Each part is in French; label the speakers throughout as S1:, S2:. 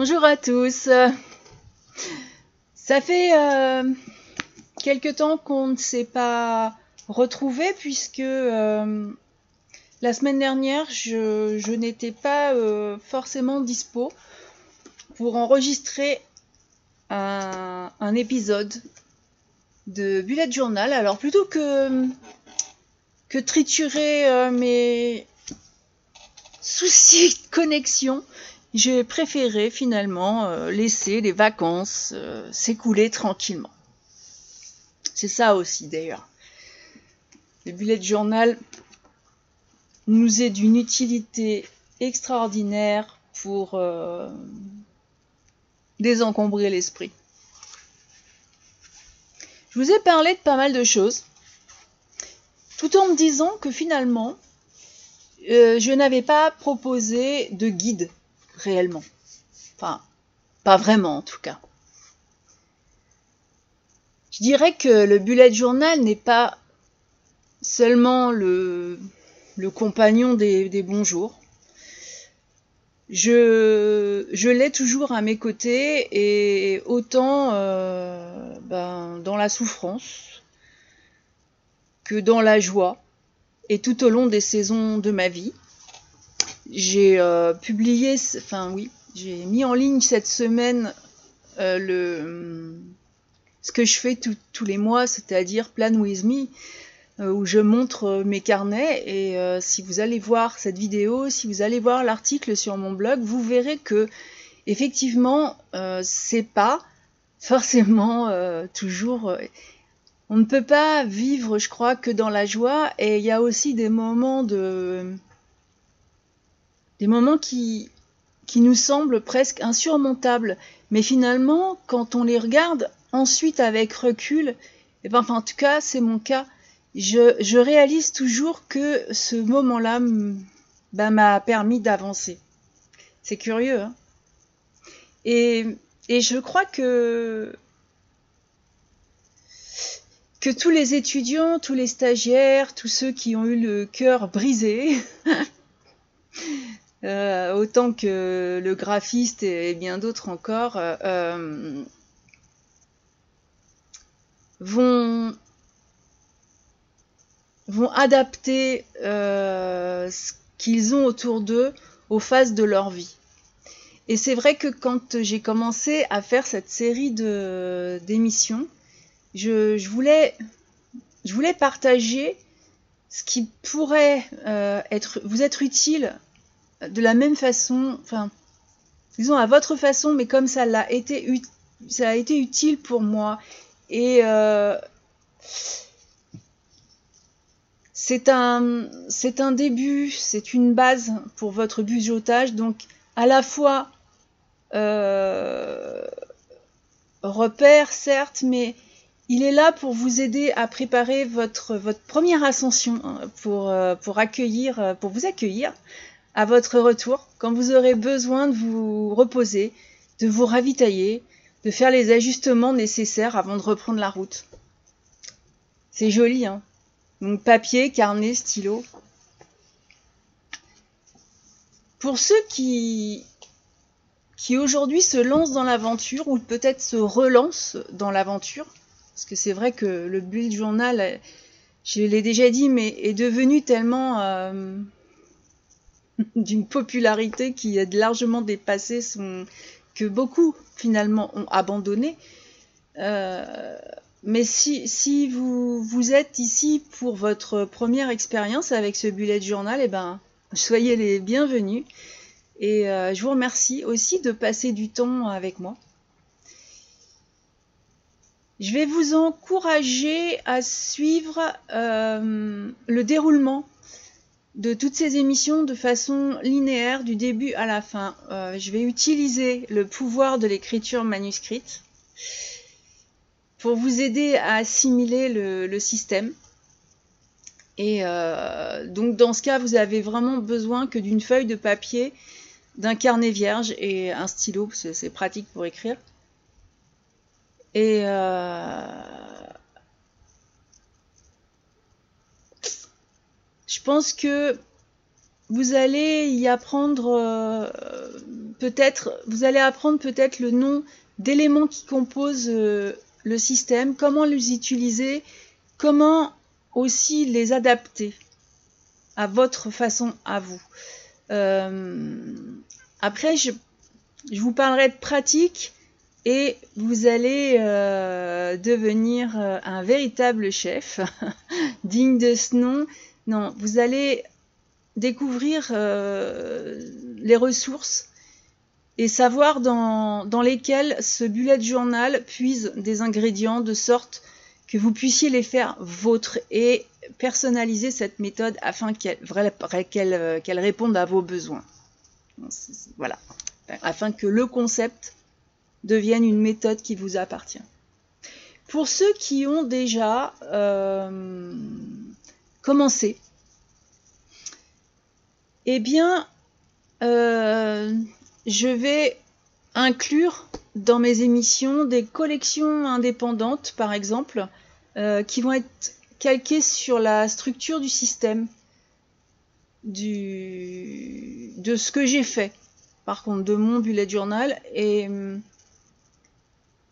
S1: Bonjour à tous. Ça fait euh, quelque temps qu'on ne s'est pas retrouvé puisque euh, la semaine dernière, je, n'étais pas euh, forcément dispo pour enregistrer un, épisode de Bullet Journal. Alors plutôt que, que triturer mes soucis de connexion, j'ai préféré finalement euh, laisser les vacances euh, s'écouler tranquillement. C'est ça aussi d'ailleurs. Le bullet journal nous est d'une utilité extraordinaire pour euh, désencombrer l'esprit. Je vous ai parlé de pas mal de choses, tout en me disant que finalement, je n'avais pas proposé de guide réellement. Enfin, pas vraiment en tout cas. Je dirais que le bullet journal n'est pas seulement le, compagnon des, des, bons jours. Je, je l'ai toujours à mes côtés et autant euh, ben, dans la souffrance que dans la joie et tout au long des saisons de ma vie. J'ai euh, publié, enfin oui, j'ai mis en ligne cette semaine euh, le ce que je fais tous les mois, c'est-à-dire Plan with Me, euh, où je montre mes carnets. Et si vous allez voir cette vidéo, si vous allez voir l'article sur mon blog, vous verrez que effectivement, c'est pas forcément toujours. on ne peut pas vivre, je crois, que dans la joie. Et il y a aussi des moments de des moments qui, nous semblent presque insurmontables. Mais finalement, quand on les regarde ensuite avec recul, et eh ben, enfin, en tout cas, c'est mon cas, je, réalise toujours que ce moment-là ben, m'a permis d'avancer. C'est curieux. Hein et, et je crois que que tous les étudiants, tous les stagiaires, tous ceux qui ont eu le cœur brisé, Euh, autant que le graphiste et, bien d'autres encore, euh, euh, vont, vont adapter ce qu'ils ont autour d'eux aux phases de leur vie. Et c'est vrai que quand j'ai commencé à faire cette série d'émissions, je, je, voulais, je voulais partager ce qui pourrait être, vous être utile de la même façon, enfin, disons à votre façon, mais comme ça l'a été, ça a été utile pour moi. Et euh, c'est un, c'est un début, c'est une base pour votre budgetage, donc à la fois euh, repère, certes, mais il est là pour vous aider à préparer votre, votre première ascension, hein, pour, euh, pour accueillir, pour vous accueillir à votre retour, quand vous aurez besoin de vous reposer, de vous ravitailler, de faire les ajustements nécessaires avant de reprendre la route. C'est joli, hein Donc papier, carnet, stylo. Pour ceux qui, qui aujourd'hui se lancent dans l'aventure ou peut-être se relancent dans l'aventure, parce que c'est vrai que le build journal, je l'ai déjà dit, mais est devenu tellement euh, d'une popularité qui est largement dépassée son, que beaucoup finalement ont abandonné. Euh, mais si, vous êtes ici pour votre première expérience avec ce bullet journal, eh ben, soyez les bienvenus. Et euh, je vous remercie aussi de passer du temps avec moi. Je vais vous encourager à suivre euh, le déroulement de toutes ces émissions de façon linéaire du début à la fin. Euh, je vais utiliser le pouvoir de l'écriture manuscrite pour vous aider à assimiler le, système. Et euh, donc dans ce cas, vous avez vraiment besoin que d'une feuille de papier, d'un carnet vierge et un stylo, parce que c'est pratique pour écrire. Et euh, Je pense que vous allez y apprendre euh, peut-être, vous allez apprendre peut-être le nom d'éléments qui composent euh, le système, comment les utiliser, comment aussi les adapter à votre façon à vous. Euh, après, je, vous parlerai de pratique et vous allez devenir un véritable chef, digne de ce nom. Non, vous allez découvrir les ressources et savoir dans, lesquels ce bullet journal puise des ingrédients de sorte que vous puissiez les faire vôtres et personnaliser cette méthode afin qu'elle qu'elle réponde à vos besoins. Voilà. Afin que le concept devienne une méthode qui vous appartient. Pour ceux qui ont déjà euh, commencé, eh bien, euh, je vais inclure dans mes émissions des collections indépendantes, par exemple, euh, qui vont être calquées sur la structure du système, du, de ce que j'ai fait, par contre, de mon bullet journal. Et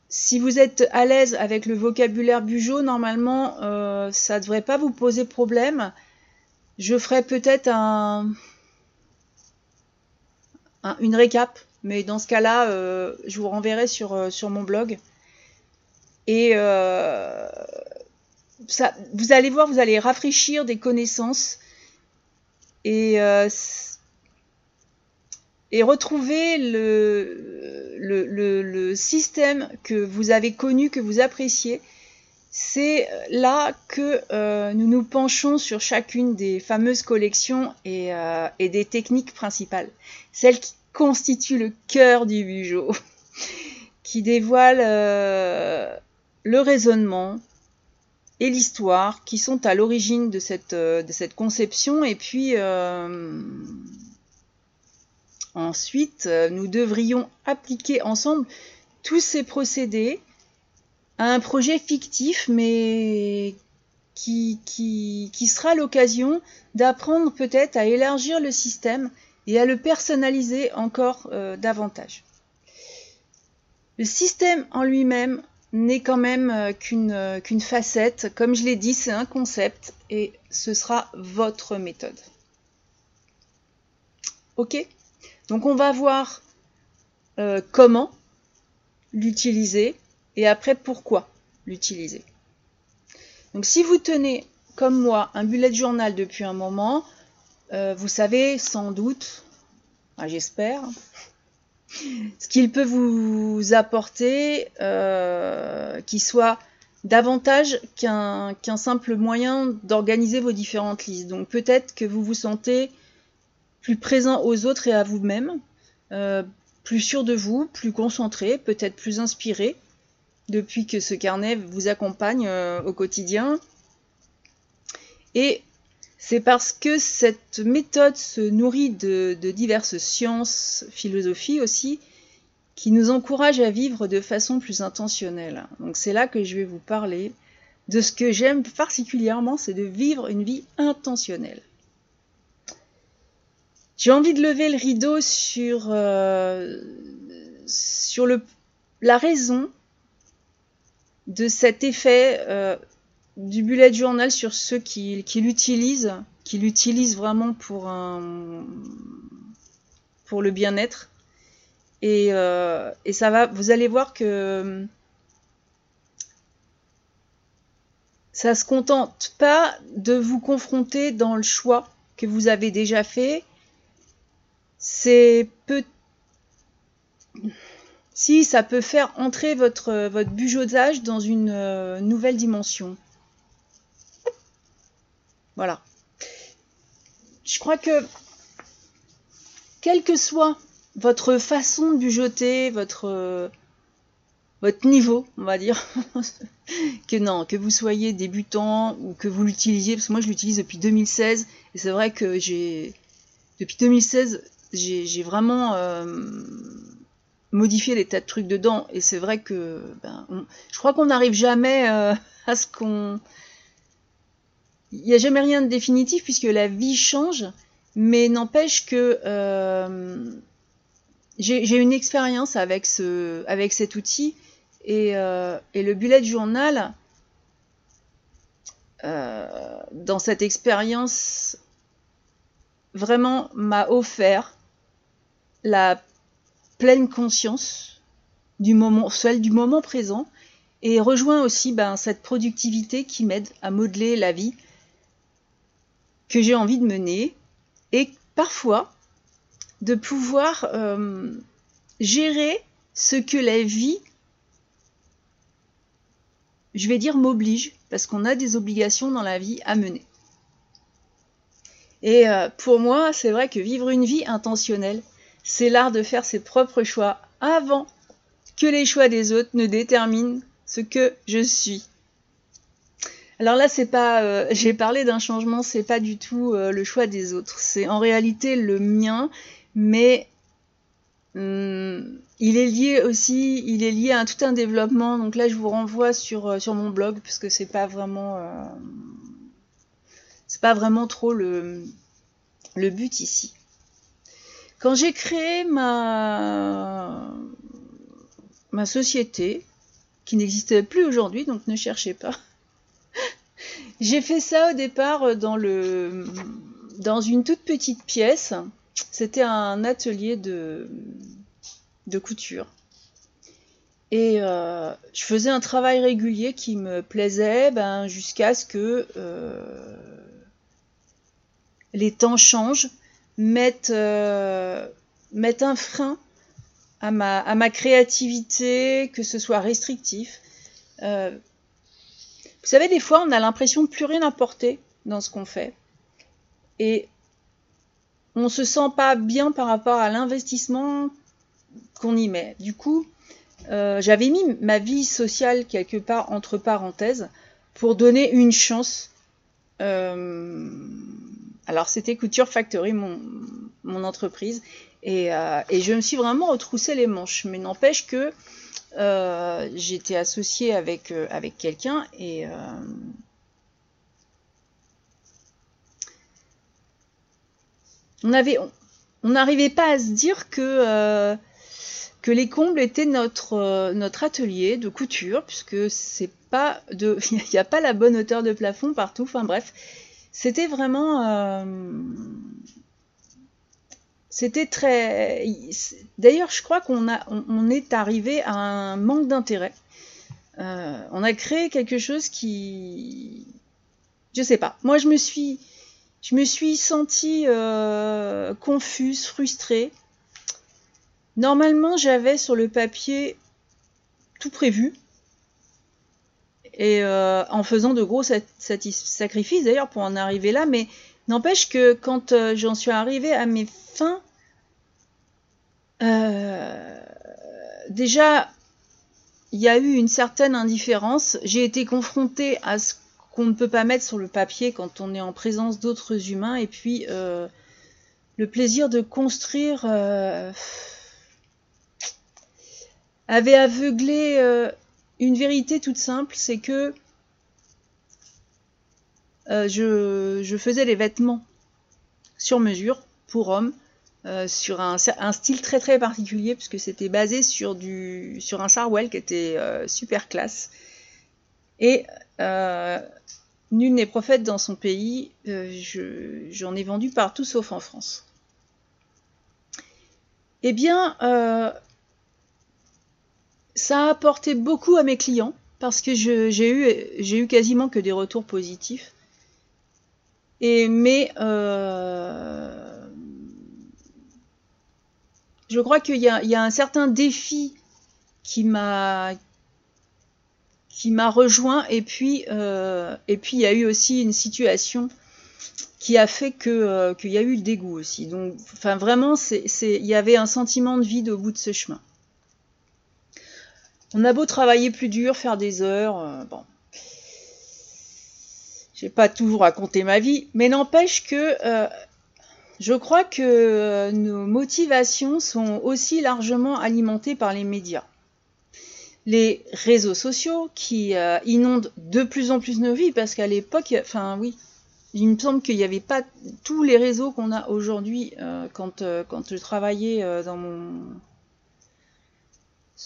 S1: si vous êtes à l'aise avec le vocabulaire Bugeot, normalement, euh, ça ne devrait pas vous poser problème. Je ferai peut-être un, une récap, mais dans ce cas-là, euh, je vous renverrai sur, euh, mon blog. Et ça, vous allez voir, vous allez rafraîchir des connaissances et retrouver le, le, système que vous avez connu, que vous appréciez. C'est là que nous nous penchons sur chacune des fameuses collections et, et des techniques principales. Celles qui constitue le cœur du bijou, qui dévoile euh, le raisonnement et l'histoire qui sont à l'origine de cette, euh, de cette conception. Et puis, euh, ensuite, nous devrions appliquer ensemble tous ces procédés à un projet fictif, mais qui, qui, sera l'occasion d'apprendre peut-être à élargir le système et à le personnaliser encore euh, davantage. Le système en lui-même n'est quand même euh, euh, qu'une facette. Comme je l'ai dit, c'est un concept et ce sera votre méthode. Ok? Donc on va voir comment l'utiliser et après pourquoi l'utiliser. Donc si vous tenez comme moi un bullet journal depuis un moment, euh, vous savez sans doute, j'espère, ce qu'il peut vous apporter euh, qui soit davantage qu'un simple moyen d'organiser vos différentes listes. Donc peut-être que vous vous sentez plus présent aux autres et à vous-même, euh, plus sûr de vous, plus concentré, peut-être plus inspiré depuis que ce carnet vous accompagne au quotidien. Et c'est parce que cette méthode se nourrit de, diverses sciences, philosophies aussi, qui nous encouragent à vivre de façon plus intentionnelle. Donc c'est là que je vais vous parler de ce que j'aime particulièrement, c'est de vivre une vie intentionnelle. J'ai envie de lever le rideau sur, euh, sur le, la raison de cet effet euh, du bullet journal sur ceux qui, l'utilisent, qui l'utilisent vraiment pour un pour le bien-être. Et, euh, et, ça va, vous allez voir que ça se contente pas de vous confronter dans le choix que vous avez déjà fait. C'est peu si ça peut faire entrer votre, votre dans une euh, nouvelle dimension. Voilà. Je crois que, quelle que soit votre façon de bujoter, votre, votre niveau, on va dire, que non, que vous soyez débutant ou que vous l'utilisiez, parce que moi je l'utilise depuis 2016, et c'est vrai que j'ai, depuis 2016, j'ai vraiment euh, modifié des tas de trucs dedans, et c'est vrai que, ben, je crois qu'on n'arrive jamais euh, à ce qu'on il n'y a jamais rien de définitif puisque la vie change, mais n'empêche que euh, j'ai une expérience avec, ce, avec cet outil et, et le bullet journal, dans cette expérience, vraiment m'a offert la pleine conscience du moment, celle du moment présent, et rejoint aussi ben, cette productivité qui m'aide à modeler la vie que j'ai envie de mener, et parfois de pouvoir euh, gérer ce que la vie, je vais dire, m'oblige, parce qu'on a des obligations dans la vie à mener. Et euh, pour moi, c'est vrai que vivre une vie intentionnelle, c'est l'art de faire ses propres choix avant que les choix des autres ne déterminent ce que je suis. Alors là, c'est pas, euh, j'ai parlé d'un changement, c'est pas du tout euh, le choix des autres, c'est en réalité le mien, mais hum, il est lié aussi, il est lié à tout un développement. Donc là, je vous renvoie sur euh, mon blog parce que c'est pas vraiment, c'est pas vraiment trop le but ici. Quand j'ai créé ma, société, qui n'existait plus aujourd'hui, donc ne cherchez pas, j'ai fait ça au départ dans, le, dans une toute petite pièce. C'était un atelier de, de couture. Et euh, je faisais un travail régulier qui me plaisait ben, jusqu'à ce que euh, les temps changent mettent, euh, un frein à ma, créativité, que ce soit restrictif. Euh, vous savez, des fois, on a l'impression de plus rien apporter dans ce qu'on fait. Et on se sent pas bien par rapport à l'investissement qu'on y met. Du coup, euh, j'avais mis ma vie sociale quelque part entre parenthèses pour donner une chance euh, alors c'était Couture Factory, mon, entreprise, et, euh, et, je me suis vraiment retroussé les manches. Mais n'empêche que euh, j'étais associée avec, euh, quelqu'un et on n'arrivait pas à se dire que les combles étaient notre, notre atelier de couture, puisque c'est pas de, il n'y a pas la bonne hauteur de plafond partout. Enfin bref, c'était vraiment. Euh, c'était très. D'ailleurs, je crois qu'on a, on, est arrivé à un manque d'intérêt. Euh, on a créé quelque chose qui, je sais pas. Moi, je me suis, je me suis sentie euh, confuse, frustrée. Normalement, j'avais sur le papier tout prévu et euh, en faisant de gros sacrifices d'ailleurs pour en arriver là, mais n'empêche que quand euh, j'en suis arrivée à mes fins, euh, déjà il y a eu une certaine indifférence. J'ai été confrontée à ce qu'on ne peut pas mettre sur le papier quand on est en présence d'autres humains, et puis le plaisir de construire avait aveuglé une vérité toute simple, c'est que euh, je, faisais les vêtements sur mesure pour hommes, euh, sur un, style très très particulier, puisque c'était basé sur, un sarwell qui était euh, super classe. Et nul n'est prophète dans son pays, j'en ai vendu partout sauf en France. Eh bien, ça a apporté beaucoup à mes clients parce que j'ai eu, quasiment que des retours positifs. Et, mais euh, je crois qu'il y, a un certain défi qui m'a qui m'a rejoint et puis euh, et puis il y a eu aussi une situation qui a fait que euh, qu'il y a eu le dégoût aussi. Donc enfin vraiment il y avait un sentiment de vide au bout de ce chemin. On a beau travailler plus dur, faire des heures, euh, bon. J'ai pas toujours raconté ma vie, mais n'empêche que euh, je crois que euh, nos motivations sont aussi largement alimentées par les médias. Les réseaux sociaux qui inondent de plus en plus nos vies, parce qu'à l'époque, enfin oui, Il me semble qu'il n'y avait pas tous les réseaux qu'on a aujourd'hui quand, quand je travaillais dans mon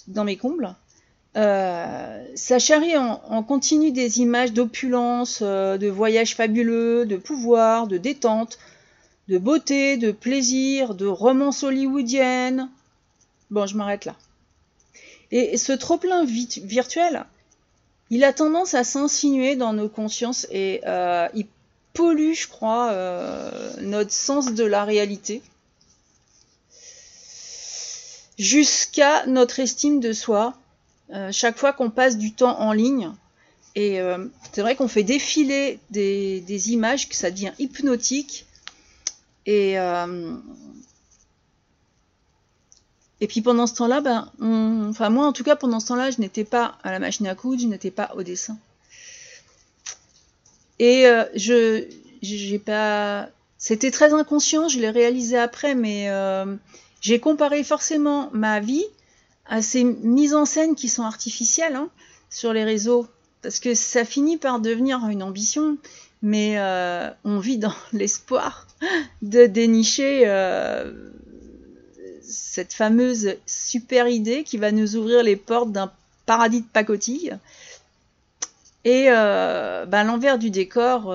S1: dans mes combles. Charrie en, en, continu des images d'opulence, de voyages fabuleux, de pouvoir, de détente, de beauté, de plaisir, de romance hollywoodienne. Bon, je m'arrête là. Et ce trop-plein virtuel, il a tendance à s'insinuer dans nos consciences et euh, il pollue, je crois, euh, notre sens de la réalité jusqu'à notre estime de soi. Euh, chaque fois qu'on passe du temps en ligne, et c'est vrai qu'on fait défiler des, images, que ça devient hypnotique, et, euh, et puis pendant ce temps-là, ben, enfin moi en tout cas pendant ce temps-là, je n'étais pas à la machine à coudre, je n'étais pas au dessin. Et euh, je, j'ai pas, c'était très inconscient, je l'ai réalisé après, mais euh, j'ai comparé forcément ma vie à ces mises en scène qui sont artificielles hein, sur les réseaux, parce que ça finit par devenir une ambition mais euh, on vit dans l'espoir de dénicher euh, cette fameuse super idée qui va nous ouvrir les portes d'un paradis de pacotille. Et euh, ben, l'envers du décor,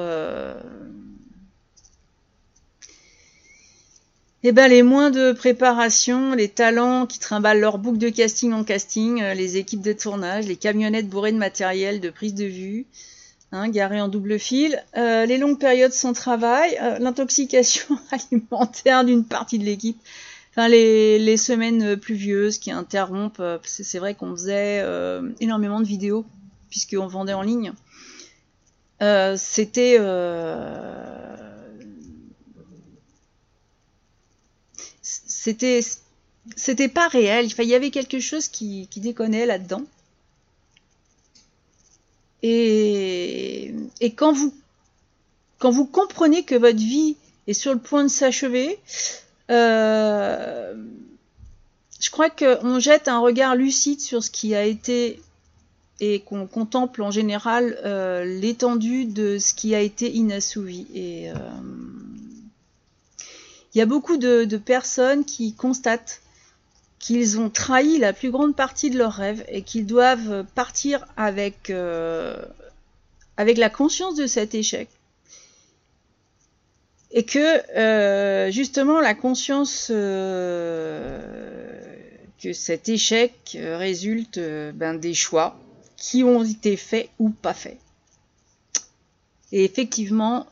S1: et ben, les moins de préparation, les talents qui trimballent leur boucle de casting en casting, les équipes de tournage, les camionnettes bourrées de matériel, de prise de vue, hein, garé en double fil, euh, les longues périodes sans travail, euh, l'intoxication alimentaire d'une partie de l'équipe, enfin les, semaines pluvieuses qui interrompent, euh, c'est vrai qu'on faisait énormément de vidéos puisqu'on vendait en ligne. C'était c'était c'était pas réel. il y avait quelque chose qui, qui déconnait là-dedans. Et, quand, vous, quand vous comprenez que votre vie est sur le point de s'achever, euh, je crois qu'on jette un regard lucide sur ce qui a été et qu'on contemple en général euh, l'étendue de ce qui a été inassouvi. Et euh, il y a beaucoup de personnes qui constatent qu'ils ont trahi la plus grande partie de leurs rêves et qu'ils doivent partir avec, euh, avec la conscience de cet échec. Et que euh, justement la conscience euh, que cet échec résulte ben, des choix qui ont été faits ou pas faits. Et effectivement,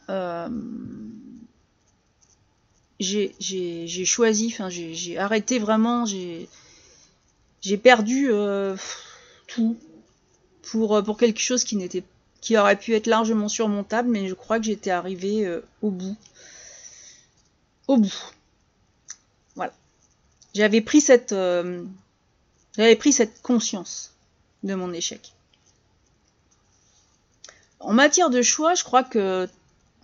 S1: j'ai choisi, enfin j'ai arrêté vraiment, j'ai perdu euh, tout pour, euh, pour quelque chose qui n'était qui aurait pu être largement surmontable, mais je crois que j'étais arrivé euh, au bout. Au bout. Voilà. J'avais pris cette j'avais pris cette conscience de mon échec. En matière de choix, je crois que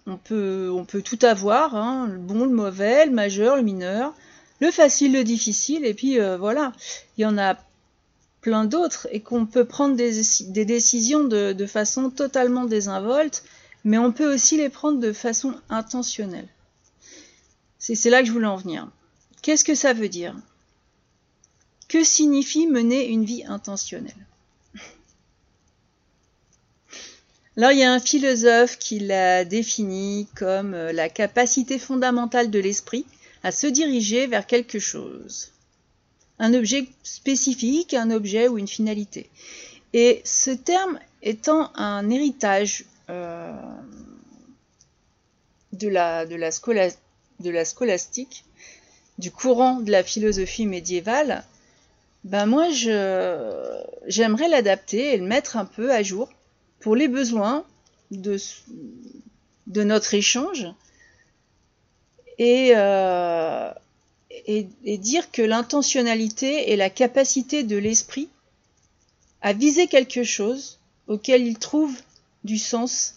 S1: on peut, tout avoir, hein, le bon, le mauvais, le majeur, le mineur, le facile, le difficile, et puis euh, voilà, il y en a plein d'autres, et qu'on peut prendre des, décisions de, façon totalement désinvolte, mais on peut aussi les prendre de façon intentionnelle. C'est là que je voulais en venir. Qu'est-ce que ça veut dire? Que signifie mener une vie intentionnelle? Alors il y a un philosophe qui l'a défini comme euh, la capacité fondamentale de l'esprit à se diriger vers quelque chose. Un objet spécifique, un objet ou une finalité. Et ce terme étant un héritage euh, de, la, de, la de la scolastique, du courant de la philosophie médiévale, ben moi j'aimerais l'adapter et le mettre un peu à jour pour les besoins de, notre échange euh, et dire que l'intentionnalité est la capacité de l'esprit à viser quelque chose auquel il trouve du sens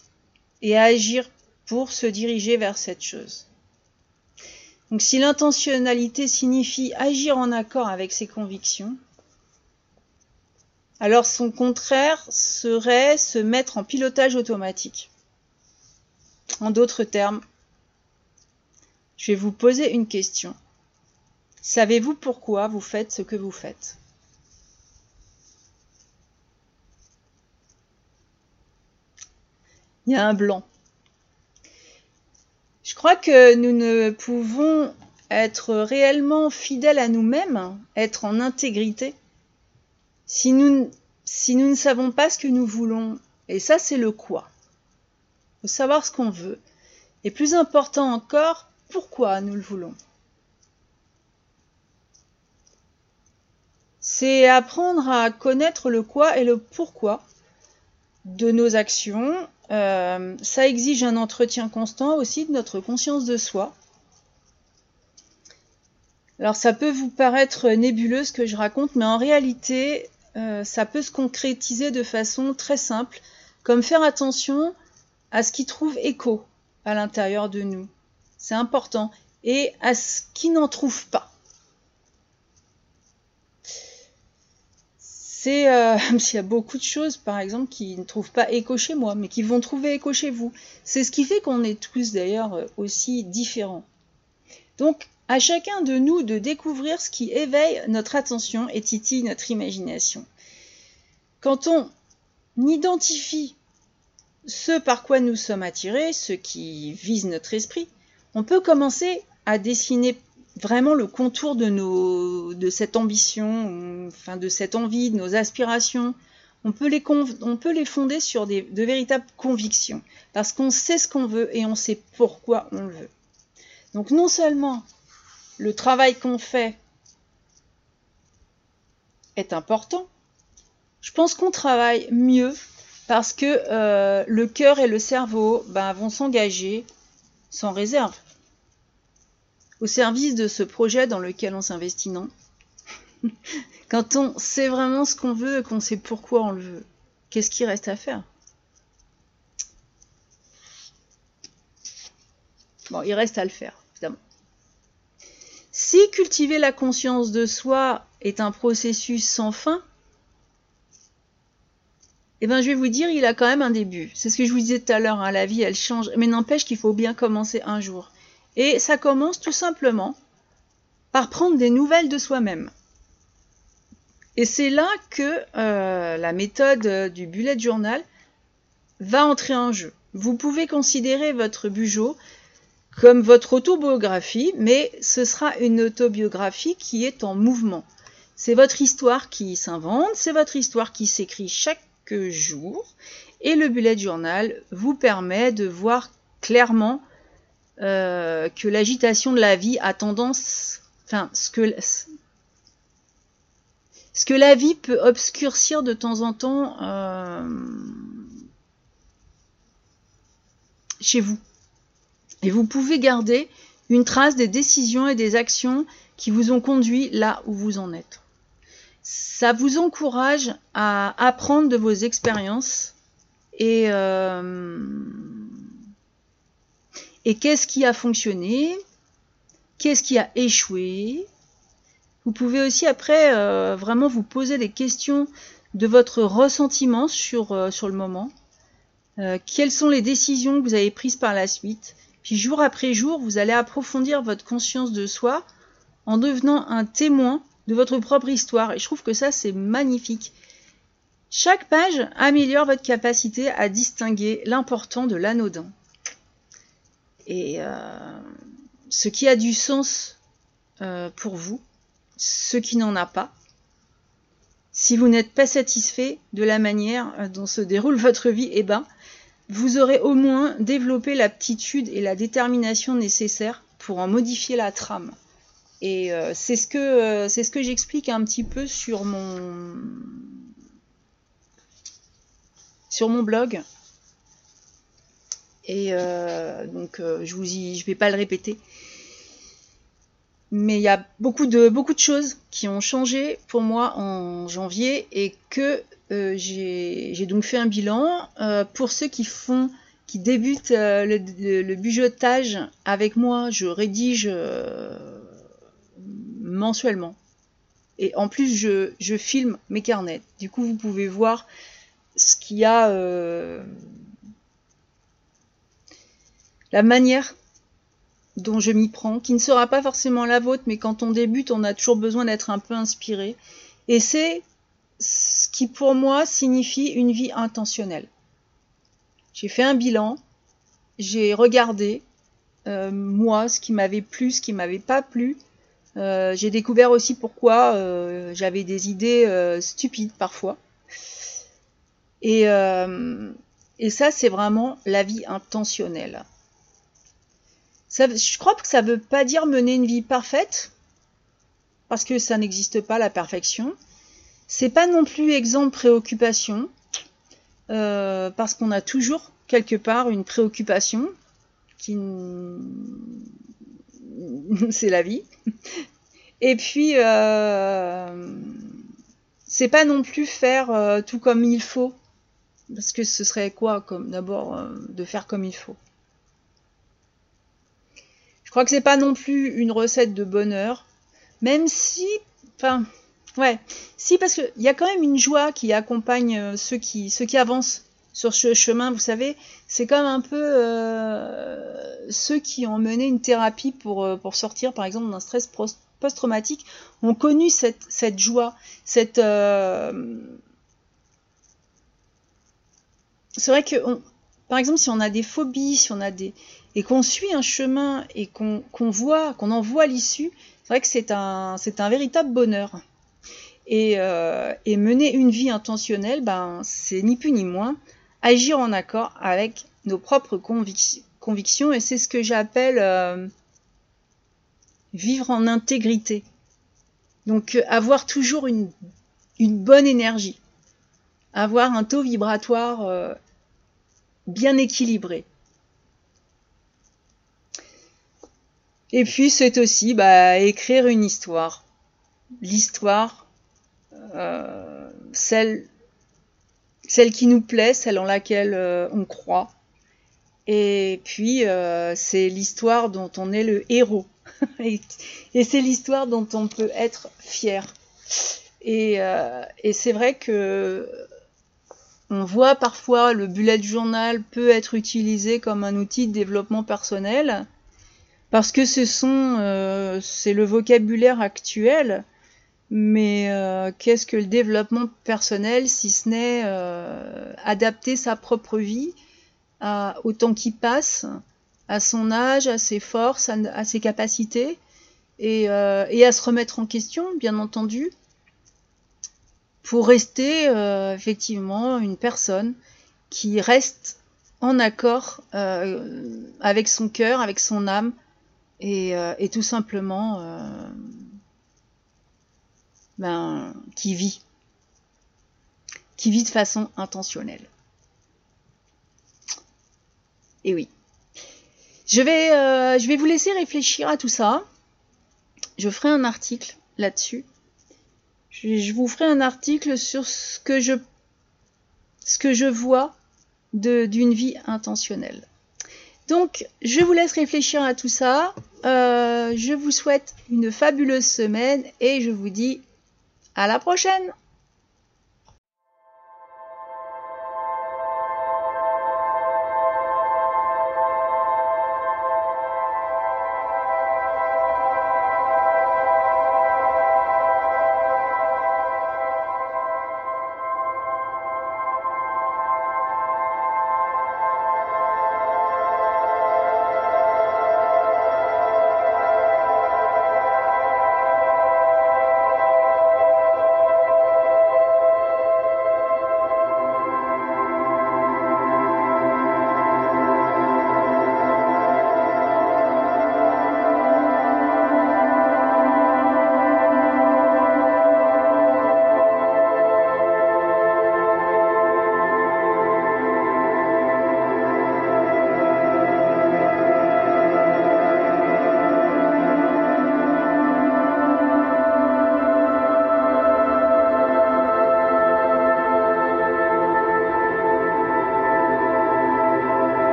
S1: et à agir pour se diriger vers cette chose. Donc si l'intentionnalité signifie agir en accord avec ses convictions, alors son contraire serait se mettre en pilotage automatique. En d'autres termes, je vais vous poser une question. Savez-vous pourquoi vous faites ce que vous faites? Il y a un blanc. Je crois que nous ne pouvons être réellement fidèles à nous-mêmes, être en intégrité, si nous, si nous ne savons pas ce que nous voulons. Et ça, c'est le quoi. Faut savoir ce qu'on veut. Et plus important encore, pourquoi nous le voulons. C'est apprendre à connaître le quoi et le pourquoi de nos actions. Euh, ça exige un entretien constant aussi de notre conscience de soi. Alors ça peut vous paraître nébuleux ce que je raconte, mais en réalité, euh, ça peut se concrétiser de façon très simple, comme faire attention à ce qui trouve écho à l'intérieur de nous. C'est important. Et à ce qui n'en trouve pas. C'est euh, s'il y a beaucoup de choses, par exemple, qui ne trouvent pas écho chez moi, mais qui vont trouver écho chez vous. C'est ce qui fait qu'on est tous d'ailleurs euh, aussi différents. Donc, à chacun de nous de découvrir ce qui éveille notre attention et titille notre imagination. Quand on identifie ce par quoi nous sommes attirés, ce qui vise notre esprit, on peut commencer à dessiner vraiment le contour de, nos, de cette ambition, enfin de cette envie, de nos aspirations. On peut les, on peut les fonder sur des, de véritables convictions, parce qu'on sait ce qu'on veut et on sait pourquoi on le veut. Donc non seulement le travail qu'on fait est important, je pense qu'on travaille mieux parce que euh, le cœur et le cerveau ben, vont s'engager sans réserve au service de ce projet dans lequel on s'investit, non? Quand on sait vraiment ce qu'on veut et qu'on sait pourquoi on le veut, qu'est-ce qui reste à faire? Bon, il reste à le faire. Si cultiver la conscience de soi est un processus sans fin, eh ben, je vais vous dire, il a quand même un début. C'est ce que je vous disais tout à l'heure, hein, la vie, elle change. Mais n'empêche qu'il faut bien commencer un jour. Et ça commence tout simplement par prendre des nouvelles de soi-même. Et c'est là que euh, la méthode du bullet journal va entrer en jeu. Vous pouvez considérer votre bugeot comme votre autobiographie, mais ce sera une autobiographie qui est en mouvement. C'est votre histoire qui s'invente, c'est votre histoire qui s'écrit chaque jours. Et le bullet journal vous permet de voir clairement euh, que l'agitation de la vie a tendance, enfin, ce que, ce que la vie peut obscurcir de temps en temps euh, chez vous. Et vous pouvez garder une trace des décisions et des actions qui vous ont conduit là où vous en êtes ça vous encourage à apprendre de vos expériences et, euh, qu'est-ce qui a fonctionné, qu'est-ce qui a échoué. Vous pouvez aussi après euh, vraiment vous poser des questions de votre ressentiment sur, euh, sur le moment. quelles sont les décisions que vous avez prises par la suite? Puis jour après jour, vous allez approfondir votre conscience de soi en devenant un témoin de votre propre histoire. Et je trouve que ça, c'est magnifique. Chaque page améliore votre capacité à distinguer l'important de l'anodin. Et euh, ce qui a du sens euh, pour vous, ce qui n'en a pas. Si vous n'êtes pas satisfait de la manière euh, dont se déroule votre vie, eh ben, vous aurez au moins développé l'aptitude et la détermination nécessaires pour en modifier la trame. Et euh, c'est ce que, euh, ce que j'explique un petit peu sur mon, sur mon blog. Et euh, donc, je vous y, je vais pas le répéter. Mais il y a beaucoup de, beaucoup de choses qui ont changé pour moi en janvier et que j'ai donc fait un bilan. pour ceux qui font, qui débutent le, le, le, bujotage avec moi, je rédige mensuellement. Et en plus, je, filme mes carnets. Du coup, vous pouvez voir ce qu'il y a. Euh, la manière dont je m'y prends, qui ne sera pas forcément la vôtre, mais quand on débute, on a toujours besoin d'être un peu inspiré. Et c'est ce qui pour moi signifie une vie intentionnelle. J'ai fait un bilan, j'ai regardé euh, moi ce qui m'avait plu, ce qui m'avait pas plu. Euh, j'ai découvert aussi pourquoi euh, j'avais des idées stupides parfois. Et, ça, c'est vraiment la vie intentionnelle. Je crois que ça ne veut pas dire mener une vie parfaite, parce que ça n'existe pas la perfection. C'est pas non plus exempt de préoccupation, euh, parce qu'on a toujours quelque part une préoccupation qui c'est la vie. Et puis euh, c'est pas non plus faire euh, tout comme il faut, parce que ce serait quoi comme d'abord de faire comme il faut? Je crois que c'est pas non plus une recette de bonheur, même si, enfin, ouais, si parce qu'il y a quand même une joie qui accompagne euh, ceux qui, ceux qui avancent sur ce chemin. Vous savez, c'est comme un peu euh, ceux qui ont mené une thérapie pour, euh, pour sortir, par exemple, d'un stress post-traumatique, ont connu cette, cette joie, cette c'est vrai que, par exemple, si on a des phobies, si on a des et qu'on suit un chemin et qu'on voit, qu'on en voit l'issue, c'est vrai que c'est un, un véritable bonheur. Et, euh, et, mener une vie intentionnelle, ben, c'est ni plus ni moins agir en accord avec nos propres convictions, et c'est ce que j'appelle euh, vivre en intégrité. Donc euh, avoir toujours une, une bonne énergie, avoir un taux vibratoire bien équilibré. Et puis c'est aussi bah, écrire une histoire. L'histoire, euh, celle, celle qui nous plaît, celle en laquelle euh, on croit. Et puis euh, c'est l'histoire dont on est le héros. et, c'est l'histoire dont on peut être fier. Et, et c'est vrai que on voit parfois le bullet journal peut être utilisé comme un outil de développement personnel parce que ce sont c'est le vocabulaire actuel mais euh, qu'est-ce que le développement personnel si ce n'est euh, adapter sa propre vie à, au temps qui passe à son âge à ses forces à, ses capacités et, et, à se remettre en question bien entendu pour rester euh, effectivement une personne qui reste en accord euh, avec son cœur, avec son âme, et, euh, et tout simplement ben, qui vit, qui vit de façon intentionnelle. Et oui. Je vais, je vais vous laisser réfléchir à tout ça. Je ferai un article là-dessus je, vous ferai un article sur ce que je, ce que je vois d'une vie intentionnelle. Donc, je vous laisse réfléchir à tout ça. Euh, je vous souhaite une fabuleuse semaine et je vous dis à la prochaine